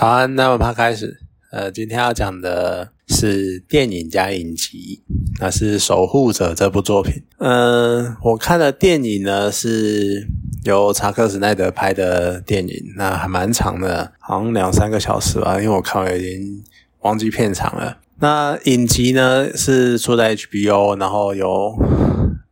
好啊，那我们开始。呃，今天要讲的是电影加影集，那是《守护者》这部作品。嗯，我看的电影呢是由查克·史奈德拍的电影，那还蛮长的，好像两三个小时吧，因为我看完已经忘记片长了。那影集呢是出在 HBO，然后有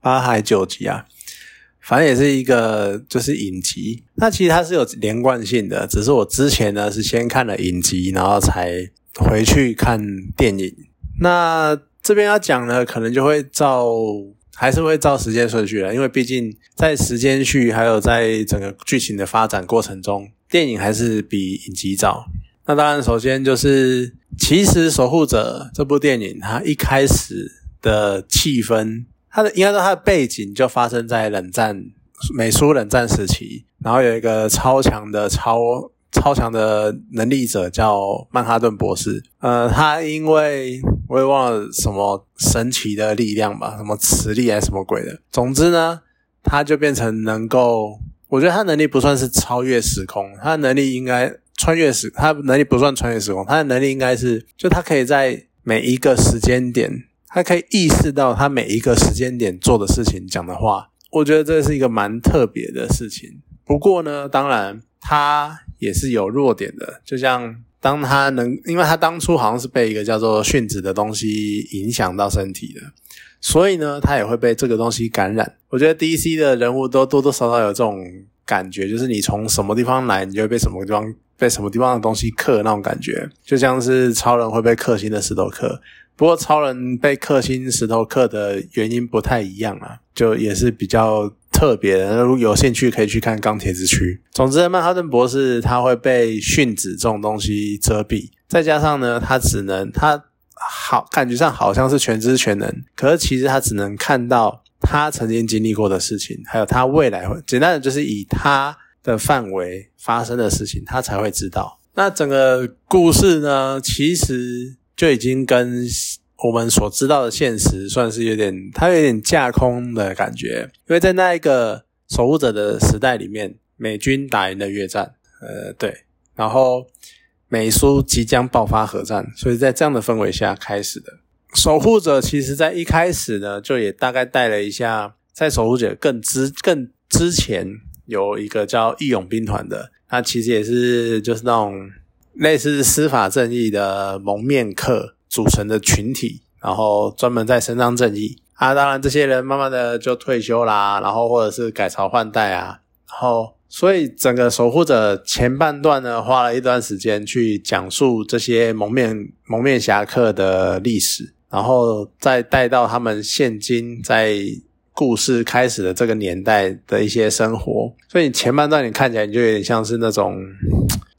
八还九集啊。反正也是一个就是影集，那其实它是有连贯性的，只是我之前呢是先看了影集，然后才回去看电影。那这边要讲呢，可能就会照还是会照时间顺序了，因为毕竟在时间序还有在整个剧情的发展过程中，电影还是比影集早。那当然，首先就是其实《守护者》这部电影，它一开始的气氛。它的应该说它的背景就发生在冷战美苏冷战时期，然后有一个超强的超超强的能力者叫曼哈顿博士，呃，他因为我也忘了什么神奇的力量吧，什么磁力还是什么鬼的，总之呢，他就变成能够，我觉得他能力不算是超越时空，他的能力应该穿越时，他能力不算穿越时空，他的能力应该是就他可以在每一个时间点。他可以意识到他每一个时间点做的事情、讲的话，我觉得这是一个蛮特别的事情。不过呢，当然他也是有弱点的。就像当他能，因为他当初好像是被一个叫做殉职的东西影响到身体的，所以呢，他也会被这个东西感染。我觉得 DC 的人物都多多少少有这种感觉，就是你从什么地方来，你就会被什么地方被什么地方的东西克那种感觉，就像是超人会被克星的石头克。不过，超人被克星石头克的原因不太一样啊，就也是比较特别的。如果有兴趣，可以去看钢铁之躯。总之，曼哈顿博士他会被殉子这种东西遮蔽，再加上呢，他只能他好感觉上好像是全知全能，可是其实他只能看到他曾经经历过的事情，还有他未来会简单的就是以他的范围发生的事情，他才会知道。那整个故事呢，其实。就已经跟我们所知道的现实算是有点，它有点架空的感觉。因为在那一个守护者的时代里面，美军打赢了越战，呃，对，然后美苏即将爆发核战，所以在这样的氛围下开始的守护者，其实在一开始呢，就也大概带了一下，在守护者更之更之前有一个叫义勇兵团的，它其实也是就是那种。类似司法正义的蒙面客组成的群体，然后专门在伸张正义啊。当然，这些人慢慢的就退休啦，然后或者是改朝换代啊。然后，所以整个守护者前半段呢，花了一段时间去讲述这些蒙面蒙面侠客的历史，然后再带到他们现今在故事开始的这个年代的一些生活。所以前半段你看起来你就有点像是那种。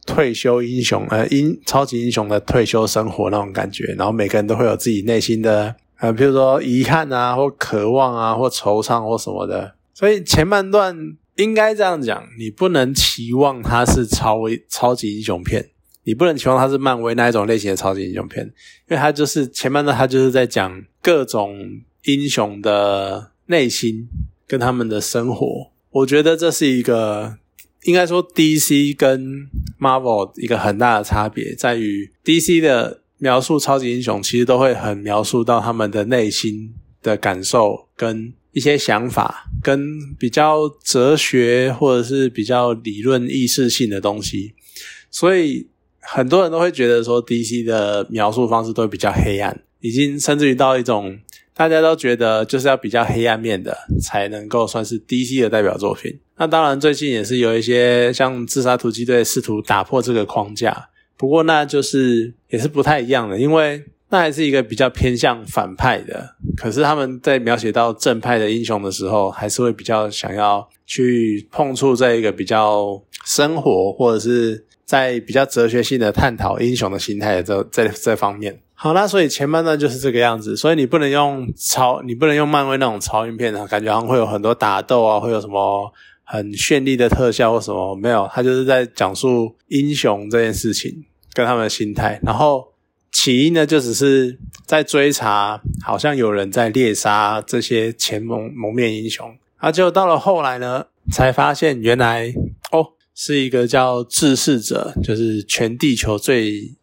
退休英雄，呃，英超级英雄的退休生活那种感觉，然后每个人都会有自己内心的，呃，比如说遗憾啊，或渴望啊，或惆怅或什么的。所以前半段应该这样讲，你不能期望它是超超级英雄片，你不能期望它是漫威那一种类型的超级英雄片，因为它就是前半段它就是在讲各种英雄的内心跟他们的生活。我觉得这是一个。应该说，DC 跟 Marvel 一个很大的差别在于，DC 的描述超级英雄其实都会很描述到他们的内心的感受跟一些想法，跟比较哲学或者是比较理论意识性的东西，所以很多人都会觉得说，DC 的描述方式都比较黑暗，已经甚至于到一种。大家都觉得就是要比较黑暗面的才能够算是 DC 的代表作品。那当然，最近也是有一些像自杀突击队试图打破这个框架，不过那就是也是不太一样的，因为那还是一个比较偏向反派的。可是他们在描写到正派的英雄的时候，还是会比较想要去碰触这一个比较生活，或者是在比较哲学性的探讨英雄的心态的这这这方面。好啦所以前半段就是这个样子，所以你不能用超，你不能用漫威那种超英片啊，感觉好像会有很多打斗啊，会有什么很绚丽的特效或什么，没有，他就是在讲述英雄这件事情跟他们的心态。然后起因呢，就只是在追查，好像有人在猎杀这些前蒙蒙面英雄，啊，就到了后来呢，才发现原来，是一个叫治世者，就是全地球最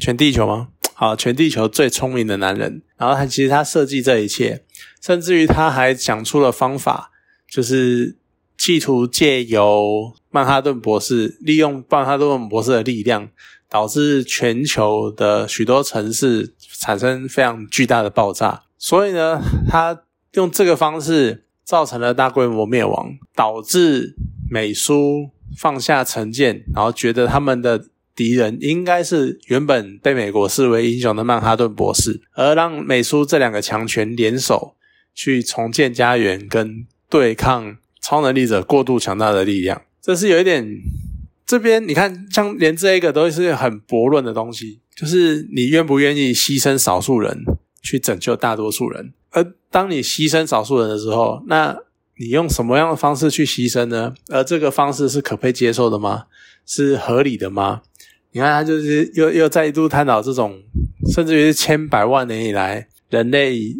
全地球吗？好，全地球最聪明的男人。然后他其实他设计这一切，甚至于他还想出了方法，就是企图借由曼哈顿博士，利用曼哈顿博士的力量，导致全球的许多城市产生非常巨大的爆炸。所以呢，他用这个方式造成了大规模灭亡，导致美苏放下成见，然后觉得他们的。敌人应该是原本被美国视为英雄的曼哈顿博士，而让美苏这两个强权联手去重建家园，跟对抗超能力者过度强大的力量，这是有一点。这边你看，像连这一个都是很驳论的东西，就是你愿不愿意牺牲少数人去拯救大多数人？而当你牺牲少数人的时候，那你用什么样的方式去牺牲呢？而这个方式是可被接受的吗？是合理的吗？你看，他就是又又再度探讨这种，甚至于千百万年以来人类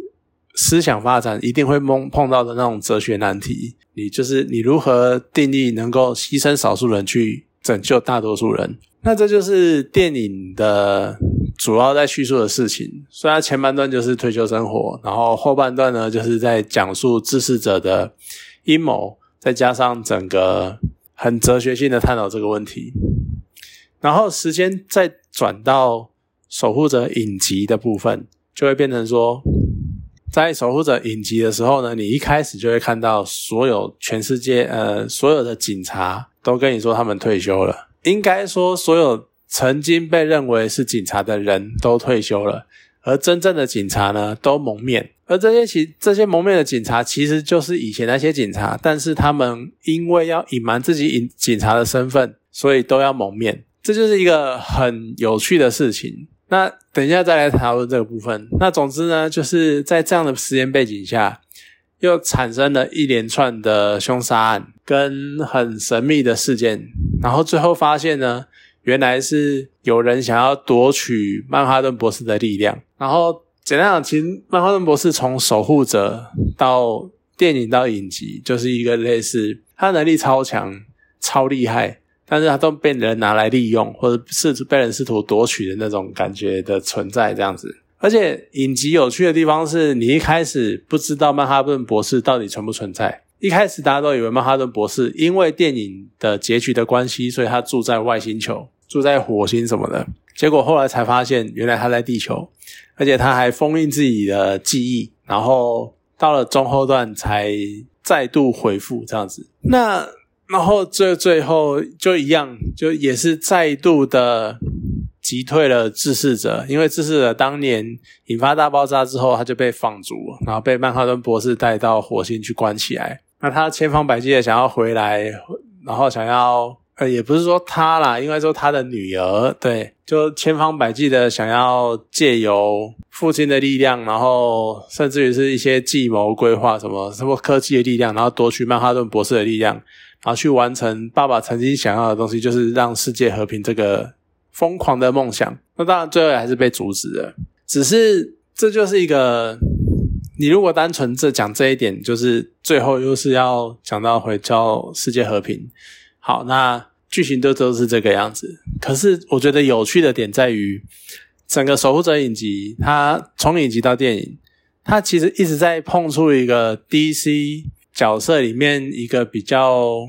思想发展一定会碰碰到的那种哲学难题。你就是你如何定义能够牺牲少数人去拯救大多数人？那这就是电影的主要在叙述的事情。虽然前半段就是退休生活，然后后半段呢就是在讲述自视者的阴谋，再加上整个很哲学性的探讨这个问题。然后时间再转到守护者影集的部分，就会变成说，在守护者影集的时候呢，你一开始就会看到所有全世界呃所有的警察都跟你说他们退休了，应该说所有曾经被认为是警察的人都退休了，而真正的警察呢都蒙面，而这些其这些蒙面的警察其实就是以前那些警察，但是他们因为要隐瞒自己警警察的身份，所以都要蒙面。这就是一个很有趣的事情。那等一下再来讨论这个部分。那总之呢，就是在这样的时间背景下，又产生了一连串的凶杀案跟很神秘的事件。然后最后发现呢，原来是有人想要夺取曼哈顿博士的力量。然后简单讲，其实曼哈顿博士从守护者到电影到影集，就是一个类似他能力超强、超厉害。但是他都被人拿来利用，或者试图被人试图夺取的那种感觉的存在，这样子。而且影集有趣的地方是，你一开始不知道曼哈顿博士到底存不存在。一开始大家都以为曼哈顿博士因为电影的结局的关系，所以他住在外星球，住在火星什么的。结果后来才发现，原来他在地球，而且他还封印自己的记忆，然后到了中后段才再度回复这样子。那。然后最最后就一样，就也是再度的击退了自视者，因为自视者当年引发大爆炸之后，他就被放逐，然后被曼哈顿博士带到火星去关起来。那他千方百计的想要回来，然后想要呃，也不是说他啦，应该说他的女儿，对，就千方百计的想要借由父亲的力量，然后甚至于是一些计谋规划什么什么科技的力量，然后夺取曼哈顿博士的力量。然后去完成爸爸曾经想要的东西，就是让世界和平这个疯狂的梦想。那当然最后还是被阻止了。只是这就是一个，你如果单纯这讲这一点，就是最后又是要讲到回教世界和平。好，那剧情都都是这个样子。可是我觉得有趣的点在于，整个守护者影集，它从影集到电影，它其实一直在碰触一个 DC。角色里面一个比较，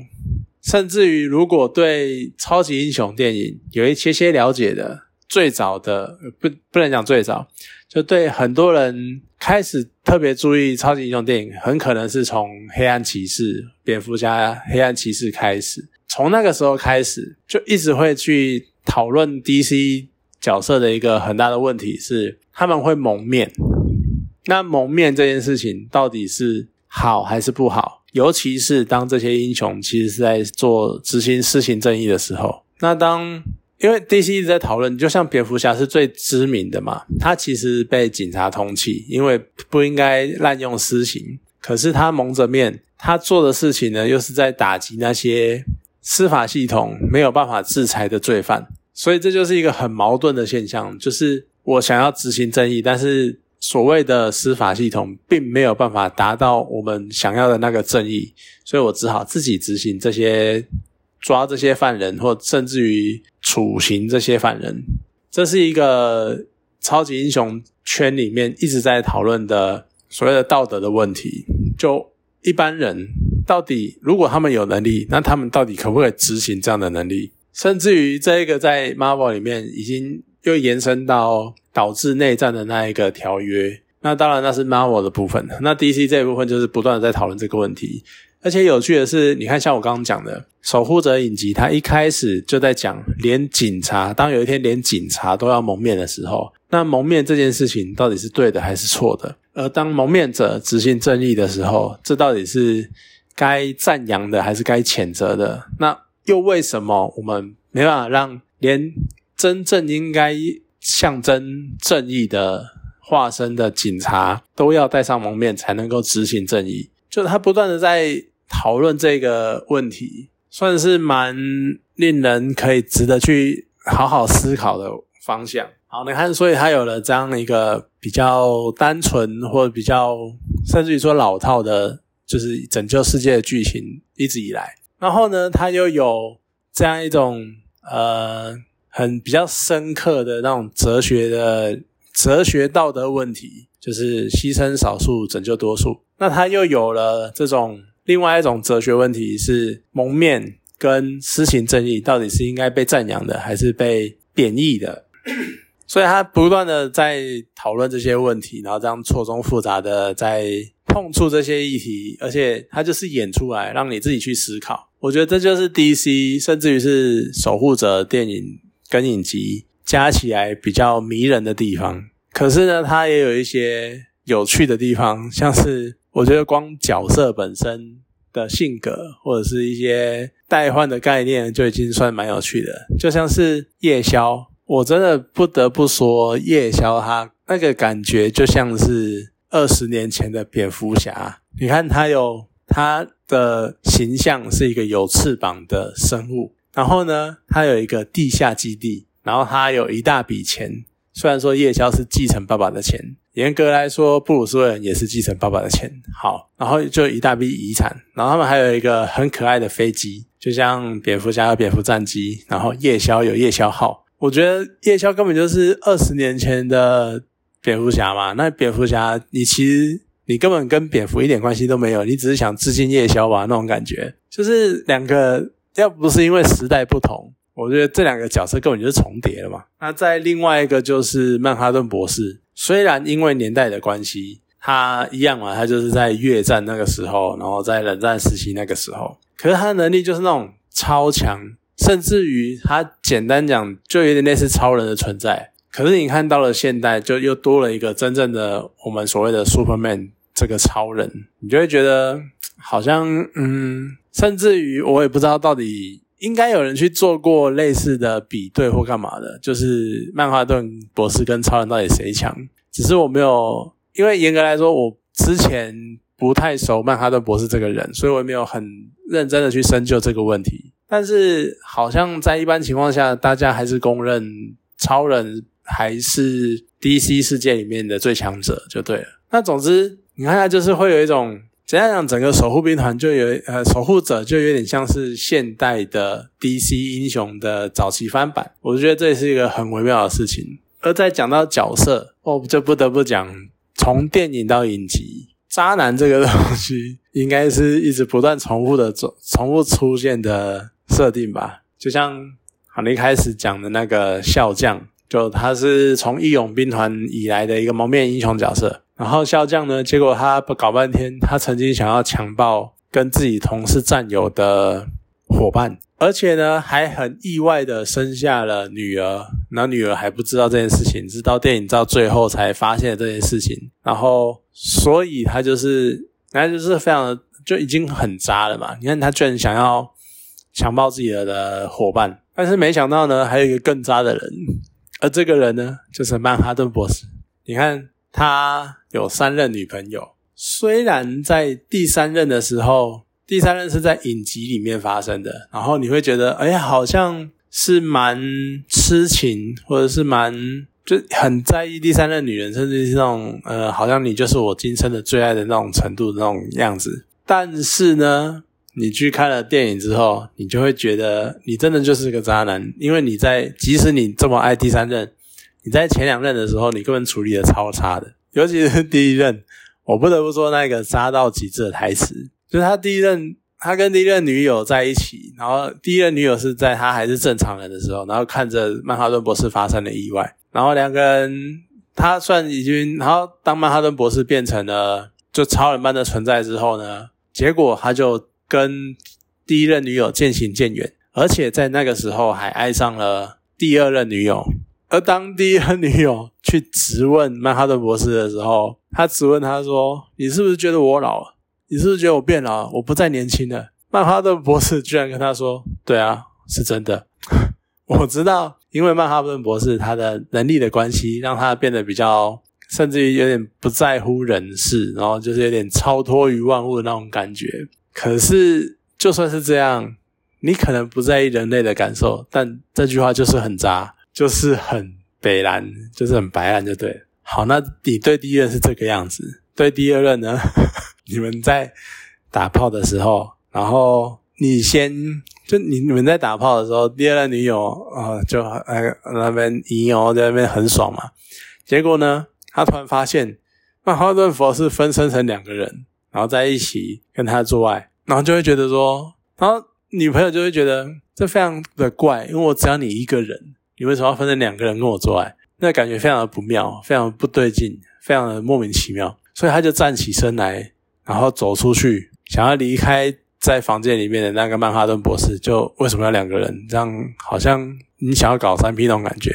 甚至于如果对超级英雄电影有一些些了解的，最早的不不能讲最早，就对很多人开始特别注意超级英雄电影，很可能是从黑暗骑士、蝙蝠侠、黑暗骑士开始，从那个时候开始就一直会去讨论 DC 角色的一个很大的问题是他们会蒙面，那蒙面这件事情到底是？好还是不好？尤其是当这些英雄其实是在做执行施行正义的时候。那当因为 DC 一直在讨论，就像蝙蝠侠是最知名的嘛，他其实被警察通缉，因为不应该滥用私刑。可是他蒙着面，他做的事情呢，又是在打击那些司法系统没有办法制裁的罪犯。所以这就是一个很矛盾的现象，就是我想要执行正义，但是。所谓的司法系统并没有办法达到我们想要的那个正义，所以我只好自己执行这些抓这些犯人，或甚至于处刑这些犯人。这是一个超级英雄圈里面一直在讨论的所谓的道德的问题。就一般人到底，如果他们有能力，那他们到底可不可以执行这样的能力？甚至于这一个在 Marvel 里面已经又延伸到导致内战的那一个条约。那当然那是 Marvel 的部分。那 DC 这一部分就是不断的在讨论这个问题。而且有趣的是，你看，像我刚刚讲的《守护者》影集，它一开始就在讲，连警察当有一天连警察都要蒙面的时候，那蒙面这件事情到底是对的还是错的？而当蒙面者执行正义的时候，这到底是该赞扬的还是该谴责的？那又为什么我们没办法让连真正应该象征正义的化身的警察都要戴上蒙面才能够执行正义？就他不断的在。讨论这个问题，算是蛮令人可以值得去好好思考的方向。好，你看，所以他有了这样一个比较单纯或者比较甚至于说老套的，就是拯救世界的剧情一直以来。然后呢，他又有这样一种呃很比较深刻的那种哲学的哲学道德问题，就是牺牲少数拯救多数。那他又有了这种。另外一种哲学问题是蒙面跟施行正义到底是应该被赞扬的还是被贬义的？所以他不断的在讨论这些问题，然后这样错综复杂的在碰触这些议题，而且他就是演出来让你自己去思考。我觉得这就是 DC 甚至于是守护者电影跟影集加起来比较迷人的地方。可是呢，它也有一些有趣的地方，像是。我觉得光角色本身的性格或者是一些代换的概念就已经算蛮有趣的，就像是夜宵，我真的不得不说，夜宵他那个感觉就像是二十年前的蝙蝠侠。你看他有他的形象是一个有翅膀的生物，然后呢，他有一个地下基地，然后他有一大笔钱。虽然说夜宵是继承爸爸的钱，严格来说，布鲁斯韦恩也是继承爸爸的钱。好，然后就一大笔遗产，然后他们还有一个很可爱的飞机，就像蝙蝠侠有蝙蝠战机，然后夜宵有夜宵号。我觉得夜宵根本就是二十年前的蝙蝠侠嘛。那蝙蝠侠，你其实你根本跟蝙蝠一点关系都没有，你只是想致敬夜宵吧？那种感觉，就是两个要不是因为时代不同。我觉得这两个角色根本就是重叠了嘛。那在另外一个就是曼哈顿博士，虽然因为年代的关系，他一样嘛，他就是在越战那个时候，然后在冷战时期那个时候，可是他的能力就是那种超强，甚至于他简单讲就有点类似超人的存在。可是你看到了现代，就又多了一个真正的我们所谓的 Superman 这个超人，你就会觉得好像嗯，甚至于我也不知道到底。应该有人去做过类似的比对或干嘛的，就是曼哈顿博士跟超人到底谁强？只是我没有，因为严格来说，我之前不太熟曼哈顿博士这个人，所以我也没有很认真的去深究这个问题。但是好像在一般情况下，大家还是公认超人还是 DC 世界里面的最强者就对了。那总之，你看，就是会有一种。怎样讲？整个守护兵团就有呃，守护者就有点像是现代的 DC 英雄的早期翻版。我觉得这是一个很微妙的事情。而在讲到角色，哦，就不得不讲，从电影到影集，渣男这个东西应该是一直不断重复的、重重复出现的设定吧。就像好，一开始讲的那个笑匠，就他是从义勇兵团以来的一个蒙面英雄角色。然后笑将呢？结果他不搞半天，他曾经想要强暴跟自己同事战友的伙伴，而且呢还很意外的生下了女儿。那女儿还不知道这件事情，直到电影到最后才发现这件事情。然后，所以他就是，那就是非常的就已经很渣了嘛。你看他居然想要强暴自己的伙伴，但是没想到呢，还有一个更渣的人，而这个人呢，就是曼哈顿博士。你看。他有三任女朋友，虽然在第三任的时候，第三任是在影集里面发生的，然后你会觉得，哎，好像是蛮痴情，或者是蛮就很在意第三任女人，甚至是那种呃，好像你就是我今生的最爱的那种程度的那种样子。但是呢，你去看了电影之后，你就会觉得你真的就是个渣男，因为你在即使你这么爱第三任，你在前两任的时候，你根本处理的超差的，尤其是第一任，我不得不说那个渣到极致的台词，就是他第一任，他跟第一任女友在一起，然后第一任女友是在他还是正常人的时候，然后看着曼哈顿博士发生了意外，然后两个人他算已经，然后当曼哈顿博士变成了就超人般的存在之后呢，结果他就。跟第一任女友渐行渐远，而且在那个时候还爱上了第二任女友。而当第一任女友去质问曼哈顿博士的时候，他质问他说：“你是不是觉得我老了？你是不是觉得我变老？我不再年轻了？”曼哈顿博士居然跟他说：“对啊，是真的。我知道，因为曼哈顿博士他的能力的关系，让他变得比较，甚至于有点不在乎人事，然后就是有点超脱于万物的那种感觉。”可是，就算是这样，你可能不在意人类的感受，但这句话就是很渣，就是很北蓝，就是很白蓝，就对。好，那你对第一任是这个样子，对第二任呢？你们在打炮的时候，然后你先就你你们在打炮的时候，第二任女友啊，就呃那边淫哦，在那边很爽嘛。结果呢，他突然发现曼哈顿佛是分身成两个人。然后在一起跟他做爱，然后就会觉得说，然后女朋友就会觉得这非常的怪，因为我只要你一个人，你为什么要分成两个人跟我做爱？那感觉非常的不妙，非常不对劲，非常的莫名其妙。所以他就站起身来，然后走出去，想要离开在房间里面的那个曼哈顿博士。就为什么要两个人？这样好像你想要搞三 P 那种感觉。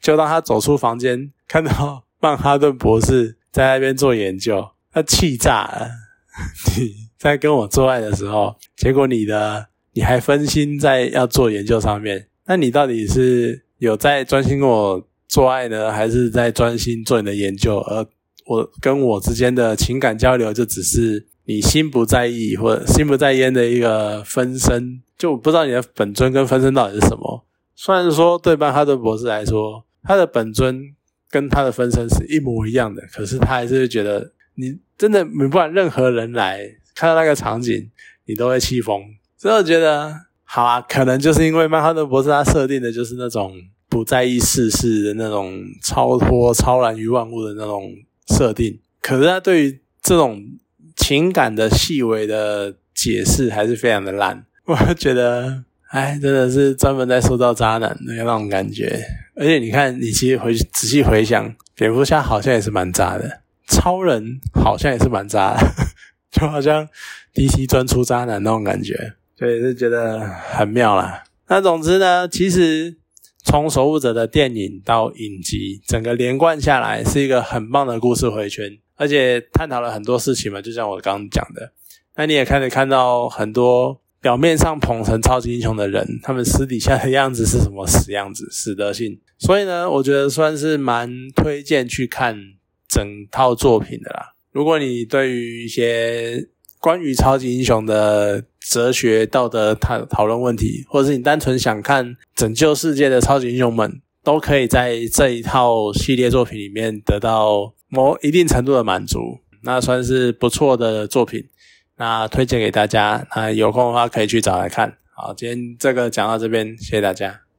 就当他走出房间，看到曼哈顿博士在那边做研究，他气炸了。你在跟我做爱的时候，结果你的你还分心在要做研究上面，那你到底是有在专心跟我做爱呢，还是在专心做你的研究？而我跟我之间的情感交流，就只是你心不在意或者心不在焉的一个分身，就不知道你的本尊跟分身到底是什么。虽然说对曼哈顿博士来说，他的本尊跟他的分身是一模一样的，可是他还是会觉得。你真的，不管任何人来看到那个场景，你都会气疯。所以我觉得，好啊，可能就是因为曼哈顿博士他设定的就是那种不在意世事的那种超脱、超然于万物的那种设定。可是他对于这种情感的细微的解释还是非常的烂。我觉得，哎，真的是专门在塑造渣男的那种感觉。而且你看，你其实回仔细回想，蝙蝠侠好像也是蛮渣的。超人好像也是蛮渣，的，就好像 DC 专出渣男那种感觉，所以是觉得很妙啦。那总之呢，其实从守护者的电影到影集，整个连贯下来是一个很棒的故事回圈，而且探讨了很多事情嘛，就像我刚刚讲的。那你也开始看到很多表面上捧成超级英雄的人，他们私底下的样子是什么死样子、死德性。所以呢，我觉得算是蛮推荐去看。整套作品的啦。如果你对于一些关于超级英雄的哲学、道德讨讨论问题，或者是你单纯想看拯救世界的超级英雄们，都可以在这一套系列作品里面得到某一定程度的满足，那算是不错的作品。那推荐给大家，那有空的话可以去找来看。好，今天这个讲到这边，谢谢大家。